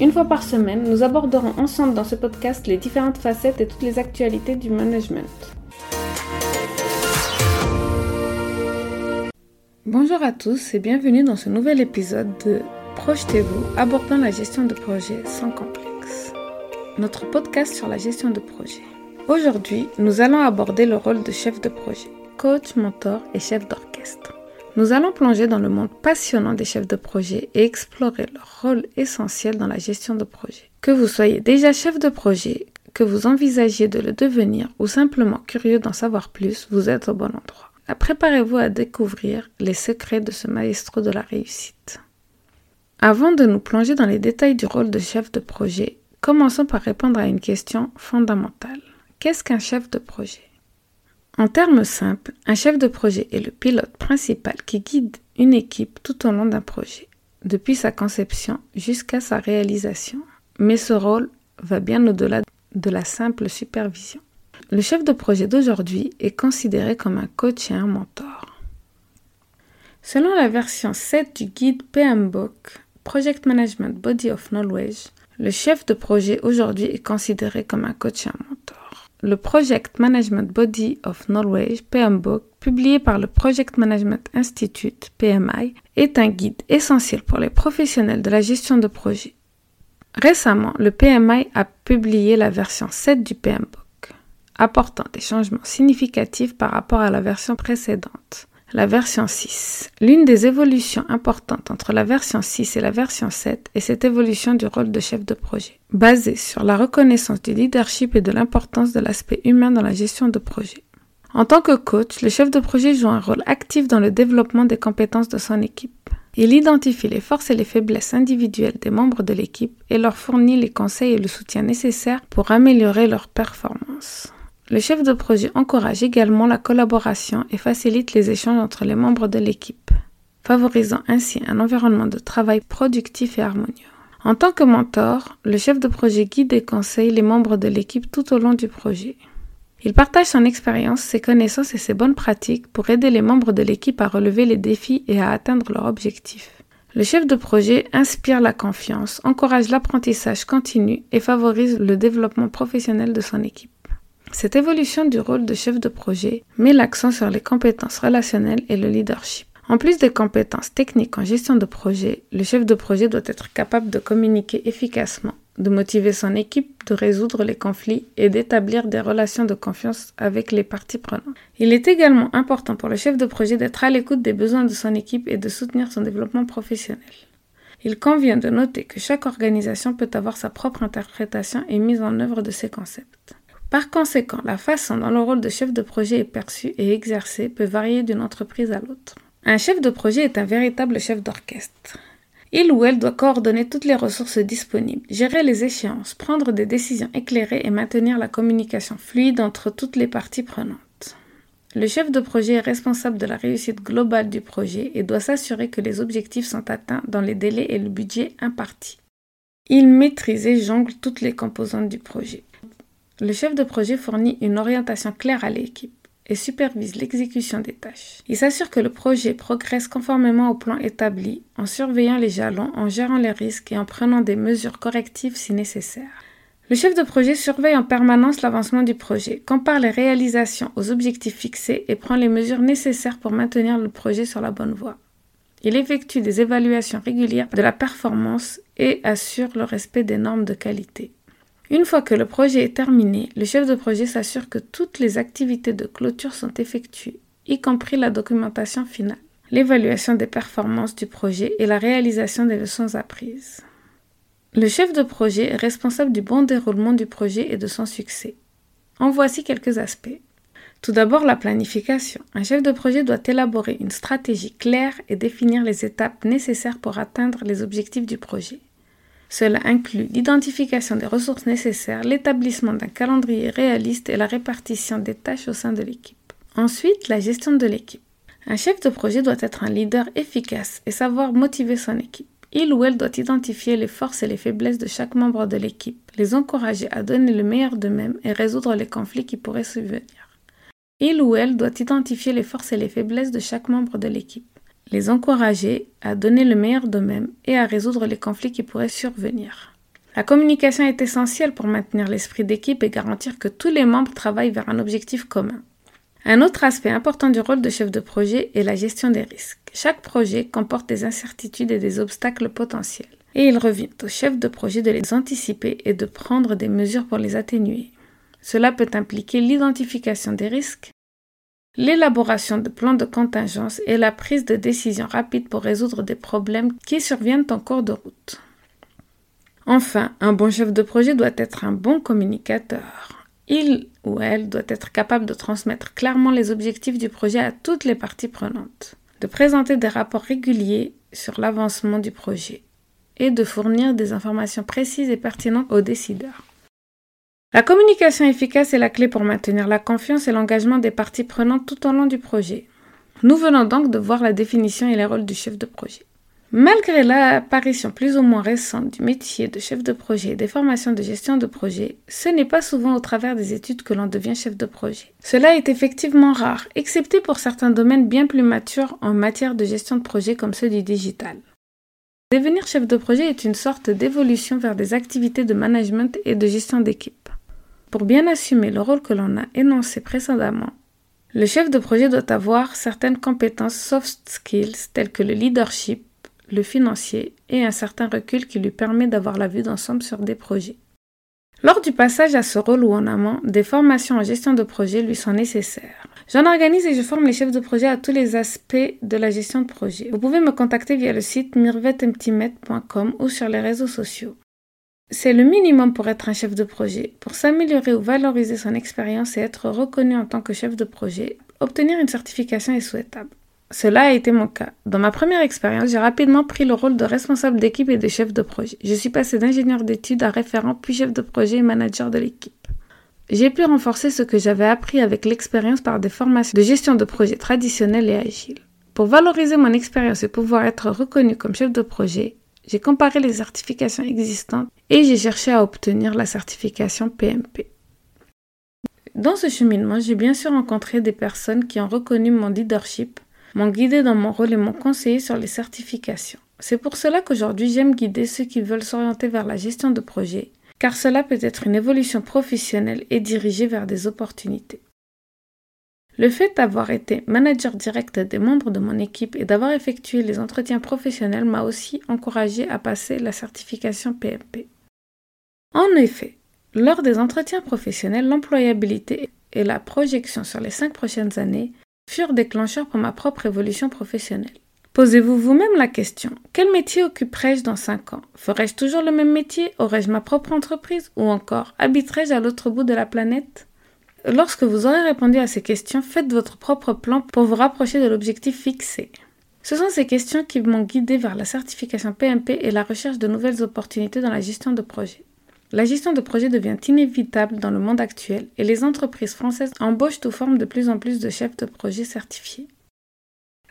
Une fois par semaine, nous aborderons ensemble dans ce podcast les différentes facettes et toutes les actualités du management. Bonjour à tous et bienvenue dans ce nouvel épisode de Projetez-vous, abordant la gestion de projet sans complexe. Notre podcast sur la gestion de projet. Aujourd'hui, nous allons aborder le rôle de chef de projet, coach, mentor et chef d'orchestre. Nous allons plonger dans le monde passionnant des chefs de projet et explorer leur rôle essentiel dans la gestion de projet. Que vous soyez déjà chef de projet, que vous envisagiez de le devenir ou simplement curieux d'en savoir plus, vous êtes au bon endroit. Préparez-vous à découvrir les secrets de ce maestro de la réussite. Avant de nous plonger dans les détails du rôle de chef de projet, commençons par répondre à une question fondamentale. Qu'est-ce qu'un chef de projet? En termes simples, un chef de projet est le pilote principal qui guide une équipe tout au long d'un projet, depuis sa conception jusqu'à sa réalisation. Mais ce rôle va bien au-delà de la simple supervision. Le chef de projet d'aujourd'hui est considéré comme un coach et un mentor. Selon la version 7 du guide PMBOK, Project Management Body of Knowledge, le chef de projet aujourd'hui est considéré comme un coach et un mentor le Project Management Body of Knowledge, PMBOK, publié par le Project Management Institute, PMI, est un guide essentiel pour les professionnels de la gestion de projet. Récemment, le PMI a publié la version 7 du PMBOK, apportant des changements significatifs par rapport à la version précédente la version 6. L'une des évolutions importantes entre la version 6 et la version 7 est cette évolution du rôle de chef de projet, basée sur la reconnaissance du leadership et de l'importance de l'aspect humain dans la gestion de projet. En tant que coach, le chef de projet joue un rôle actif dans le développement des compétences de son équipe. Il identifie les forces et les faiblesses individuelles des membres de l'équipe et leur fournit les conseils et le soutien nécessaires pour améliorer leur performance. Le chef de projet encourage également la collaboration et facilite les échanges entre les membres de l'équipe, favorisant ainsi un environnement de travail productif et harmonieux. En tant que mentor, le chef de projet guide et conseille les membres de l'équipe tout au long du projet. Il partage son expérience, ses connaissances et ses bonnes pratiques pour aider les membres de l'équipe à relever les défis et à atteindre leurs objectifs. Le chef de projet inspire la confiance, encourage l'apprentissage continu et favorise le développement professionnel de son équipe. Cette évolution du rôle de chef de projet met l'accent sur les compétences relationnelles et le leadership. En plus des compétences techniques en gestion de projet, le chef de projet doit être capable de communiquer efficacement, de motiver son équipe, de résoudre les conflits et d'établir des relations de confiance avec les parties prenantes. Il est également important pour le chef de projet d'être à l'écoute des besoins de son équipe et de soutenir son développement professionnel. Il convient de noter que chaque organisation peut avoir sa propre interprétation et mise en œuvre de ses concepts. Par conséquent, la façon dont le rôle de chef de projet est perçu et exercé peut varier d'une entreprise à l'autre. Un chef de projet est un véritable chef d'orchestre. Il ou elle doit coordonner toutes les ressources disponibles, gérer les échéances, prendre des décisions éclairées et maintenir la communication fluide entre toutes les parties prenantes. Le chef de projet est responsable de la réussite globale du projet et doit s'assurer que les objectifs sont atteints dans les délais et le budget impartis. Il maîtrise et jongle toutes les composantes du projet. Le chef de projet fournit une orientation claire à l'équipe et supervise l'exécution des tâches. Il s'assure que le projet progresse conformément au plan établi en surveillant les jalons, en gérant les risques et en prenant des mesures correctives si nécessaire. Le chef de projet surveille en permanence l'avancement du projet, compare les réalisations aux objectifs fixés et prend les mesures nécessaires pour maintenir le projet sur la bonne voie. Il effectue des évaluations régulières de la performance et assure le respect des normes de qualité. Une fois que le projet est terminé, le chef de projet s'assure que toutes les activités de clôture sont effectuées, y compris la documentation finale, l'évaluation des performances du projet et la réalisation des leçons apprises. Le chef de projet est responsable du bon déroulement du projet et de son succès. En voici quelques aspects. Tout d'abord, la planification. Un chef de projet doit élaborer une stratégie claire et définir les étapes nécessaires pour atteindre les objectifs du projet. Cela inclut l'identification des ressources nécessaires, l'établissement d'un calendrier réaliste et la répartition des tâches au sein de l'équipe. Ensuite, la gestion de l'équipe. Un chef de projet doit être un leader efficace et savoir motiver son équipe. Il ou elle doit identifier les forces et les faiblesses de chaque membre de l'équipe, les encourager à donner le meilleur d'eux-mêmes et résoudre les conflits qui pourraient survenir. Il ou elle doit identifier les forces et les faiblesses de chaque membre de l'équipe, les encourager à donner le meilleur d'eux-mêmes et à résoudre les conflits qui pourraient survenir. La communication est essentielle pour maintenir l'esprit d'équipe et garantir que tous les membres travaillent vers un objectif commun. Un autre aspect important du rôle de chef de projet est la gestion des risques. Chaque projet comporte des incertitudes et des obstacles potentiels, et il revient au chef de projet de les anticiper et de prendre des mesures pour les atténuer. Cela peut impliquer l'identification des risques, l'élaboration de plans de contingence et la prise de décisions rapides pour résoudre des problèmes qui surviennent en cours de route. Enfin, un bon chef de projet doit être un bon communicateur. Il ou elle doit être capable de transmettre clairement les objectifs du projet à toutes les parties prenantes, de présenter des rapports réguliers sur l'avancement du projet et de fournir des informations précises et pertinentes aux décideurs. La communication efficace est la clé pour maintenir la confiance et l'engagement des parties prenantes tout au long du projet. Nous venons donc de voir la définition et les rôles du chef de projet. Malgré l'apparition plus ou moins récente du métier de chef de projet et des formations de gestion de projet, ce n'est pas souvent au travers des études que l'on devient chef de projet. Cela est effectivement rare, excepté pour certains domaines bien plus matures en matière de gestion de projet comme ceux du digital. Devenir chef de projet est une sorte d'évolution vers des activités de management et de gestion d'équipe. Pour bien assumer le rôle que l'on a énoncé précédemment, le chef de projet doit avoir certaines compétences soft skills telles que le leadership, le financier et un certain recul qui lui permet d'avoir la vue d'ensemble sur des projets. Lors du passage à ce rôle ou en amont, des formations en gestion de projet lui sont nécessaires. J'en organise et je forme les chefs de projet à tous les aspects de la gestion de projet. Vous pouvez me contacter via le site mirvetemptimet.com ou sur les réseaux sociaux. C'est le minimum pour être un chef de projet. Pour s'améliorer ou valoriser son expérience et être reconnu en tant que chef de projet, obtenir une certification est souhaitable. Cela a été mon cas. Dans ma première expérience, j'ai rapidement pris le rôle de responsable d'équipe et de chef de projet. Je suis passé d'ingénieur d'études à référent, puis chef de projet et manager de l'équipe. J'ai pu renforcer ce que j'avais appris avec l'expérience par des formations de gestion de projet traditionnelles et agiles. Pour valoriser mon expérience et pouvoir être reconnu comme chef de projet, j'ai comparé les certifications existantes et j'ai cherché à obtenir la certification PMP. Dans ce cheminement, j'ai bien sûr rencontré des personnes qui ont reconnu mon leadership m'ont guidé dans mon rôle et m'ont conseillé sur les certifications. C'est pour cela qu'aujourd'hui j'aime guider ceux qui veulent s'orienter vers la gestion de projet, car cela peut être une évolution professionnelle et dirigée vers des opportunités. Le fait d'avoir été manager direct des membres de mon équipe et d'avoir effectué les entretiens professionnels m'a aussi encouragé à passer la certification PMP. En effet, lors des entretiens professionnels, l'employabilité et la projection sur les cinq prochaines années furent déclencheurs pour ma propre évolution professionnelle. Posez-vous vous-même la question, quel métier occuperai-je dans 5 ans? Ferai-je toujours le même métier? Aurai-je ma propre entreprise? Ou encore, habiterai-je à l'autre bout de la planète? Lorsque vous aurez répondu à ces questions, faites votre propre plan pour vous rapprocher de l'objectif fixé. Ce sont ces questions qui m'ont guidé vers la certification PMP et la recherche de nouvelles opportunités dans la gestion de projets. La gestion de projet devient inévitable dans le monde actuel et les entreprises françaises embauchent ou forment de plus en plus de chefs de projet certifiés.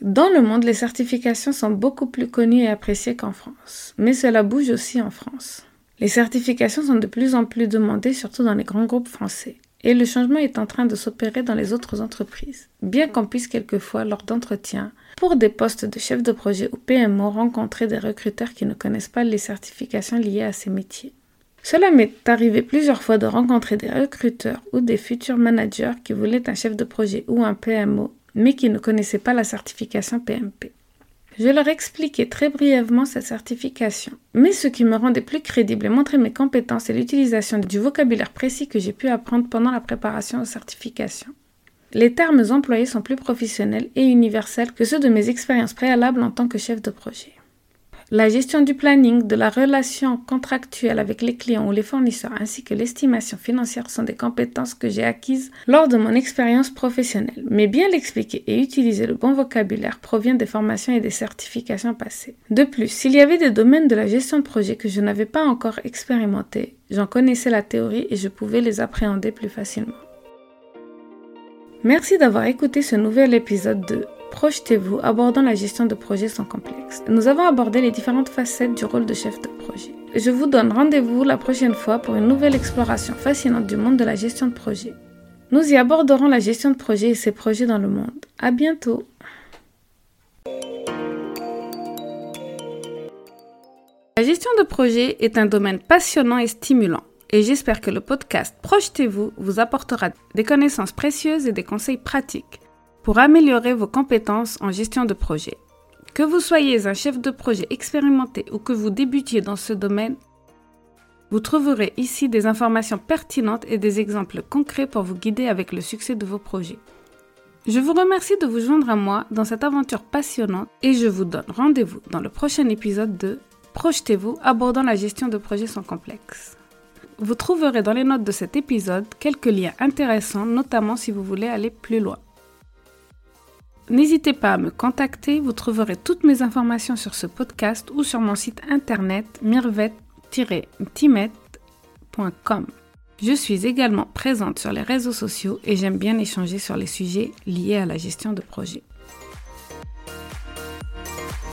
Dans le monde, les certifications sont beaucoup plus connues et appréciées qu'en France, mais cela bouge aussi en France. Les certifications sont de plus en plus demandées, surtout dans les grands groupes français, et le changement est en train de s'opérer dans les autres entreprises, bien qu'on puisse quelquefois, lors d'entretiens, pour des postes de chef de projet ou PMO, rencontrer des recruteurs qui ne connaissent pas les certifications liées à ces métiers. Cela m'est arrivé plusieurs fois de rencontrer des recruteurs ou des futurs managers qui voulaient un chef de projet ou un PMO, mais qui ne connaissaient pas la certification PMP. Je leur expliquais très brièvement cette certification, mais ce qui me rendait plus crédible et montrait mes compétences et l'utilisation du vocabulaire précis que j'ai pu apprendre pendant la préparation aux certifications. Les termes employés sont plus professionnels et universels que ceux de mes expériences préalables en tant que chef de projet. La gestion du planning, de la relation contractuelle avec les clients ou les fournisseurs, ainsi que l'estimation financière sont des compétences que j'ai acquises lors de mon expérience professionnelle. Mais bien l'expliquer et utiliser le bon vocabulaire provient des formations et des certifications passées. De plus, s'il y avait des domaines de la gestion de projet que je n'avais pas encore expérimenté, j'en connaissais la théorie et je pouvais les appréhender plus facilement. Merci d'avoir écouté ce nouvel épisode de Projetez-vous abordant la gestion de projets sans complexe. Nous avons abordé les différentes facettes du rôle de chef de projet. Je vous donne rendez-vous la prochaine fois pour une nouvelle exploration fascinante du monde de la gestion de projet. Nous y aborderons la gestion de projet et ses projets dans le monde. À bientôt! La gestion de projet est un domaine passionnant et stimulant et j'espère que le podcast Projetez-vous vous apportera des connaissances précieuses et des conseils pratiques pour améliorer vos compétences en gestion de projet. Que vous soyez un chef de projet expérimenté ou que vous débutiez dans ce domaine, vous trouverez ici des informations pertinentes et des exemples concrets pour vous guider avec le succès de vos projets. Je vous remercie de vous joindre à moi dans cette aventure passionnante et je vous donne rendez-vous dans le prochain épisode de Projetez-vous abordant la gestion de projets sans complexe. Vous trouverez dans les notes de cet épisode quelques liens intéressants, notamment si vous voulez aller plus loin. N'hésitez pas à me contacter, vous trouverez toutes mes informations sur ce podcast ou sur mon site internet mirvet-timet.com. Je suis également présente sur les réseaux sociaux et j'aime bien échanger sur les sujets liés à la gestion de projet.